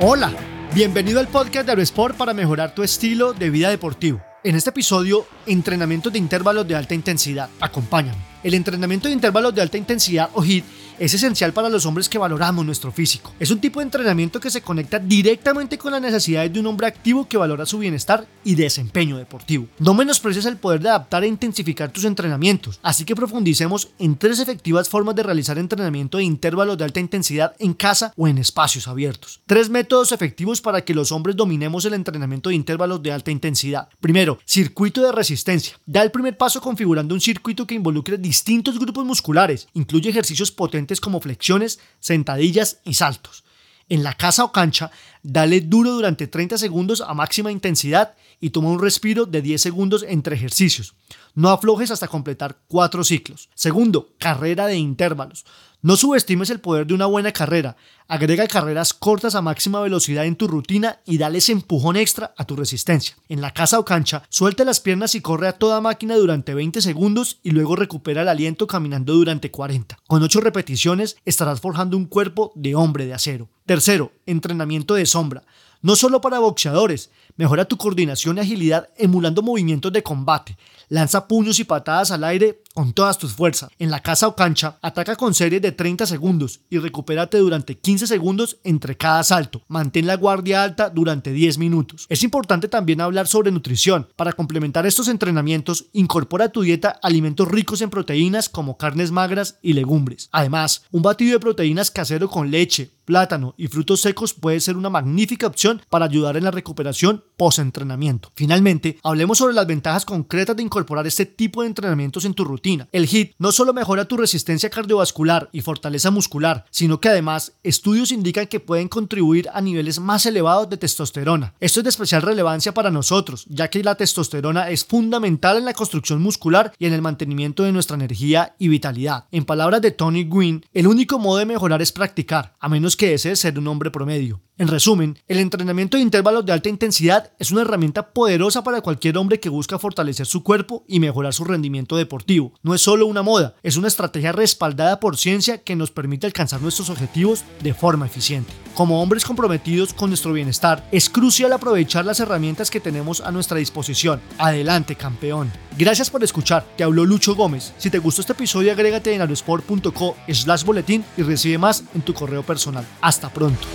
Hola, bienvenido al podcast de Aerosport para mejorar tu estilo de vida deportivo. En este episodio, entrenamiento de intervalos de alta intensidad. Acompáñame. El entrenamiento de intervalos de alta intensidad o HIIT es esencial para los hombres que valoramos nuestro físico. Es un tipo de entrenamiento que se conecta directamente con las necesidades de un hombre activo que valora su bienestar y desempeño deportivo. No menosprecies el poder de adaptar e intensificar tus entrenamientos, así que profundicemos en tres efectivas formas de realizar entrenamiento de intervalos de alta intensidad en casa o en espacios abiertos. Tres métodos efectivos para que los hombres dominemos el entrenamiento de intervalos de alta intensidad. Primero, circuito de resistencia. Da el primer paso configurando un circuito que involucre distintos grupos musculares, incluye ejercicios potentes como flexiones, sentadillas y saltos. En la casa o cancha, dale duro durante 30 segundos a máxima intensidad y toma un respiro de 10 segundos entre ejercicios. No aflojes hasta completar 4 ciclos. Segundo, carrera de intervalos. No subestimes el poder de una buena carrera. Agrega carreras cortas a máxima velocidad en tu rutina y dale ese empujón extra a tu resistencia. En la casa o cancha, suelta las piernas y corre a toda máquina durante 20 segundos y luego recupera el aliento caminando durante 40. Con 8 repeticiones estarás forjando un cuerpo de hombre de acero. Tercero, entrenamiento de sombra. No solo para boxeadores, mejora tu coordinación y agilidad emulando movimientos de combate. Lanza puños y patadas al aire con todas tus fuerzas. En la casa o cancha, ataca con series de 30 segundos y recupérate durante 15 segundos entre cada salto. Mantén la guardia alta durante 10 minutos. Es importante también hablar sobre nutrición. Para complementar estos entrenamientos, incorpora a tu dieta alimentos ricos en proteínas como carnes magras y legumbres. Además, un batido de proteínas casero con leche, plátano y frutos secos puede ser una magnífica opción para ayudar en la recuperación post-entrenamiento. Finalmente, hablemos sobre las ventajas concretas de incorporar este tipo de entrenamientos en tu rutina el HIIT no solo mejora tu resistencia cardiovascular y fortaleza muscular, sino que además estudios indican que pueden contribuir a niveles más elevados de testosterona. Esto es de especial relevancia para nosotros, ya que la testosterona es fundamental en la construcción muscular y en el mantenimiento de nuestra energía y vitalidad. En palabras de Tony Gwynn, el único modo de mejorar es practicar, a menos que desees ser un hombre promedio. En resumen, el entrenamiento de intervalos de alta intensidad es una herramienta poderosa para cualquier hombre que busca fortalecer su cuerpo y mejorar su rendimiento deportivo. No es solo una moda, es una estrategia respaldada por ciencia que nos permite alcanzar nuestros objetivos de forma eficiente. Como hombres comprometidos con nuestro bienestar, es crucial aprovechar las herramientas que tenemos a nuestra disposición. Adelante, campeón. Gracias por escuchar, te habló Lucho Gómez. Si te gustó este episodio, agrégate en aerosport.co slash boletín y recibe más en tu correo personal. Hasta pronto.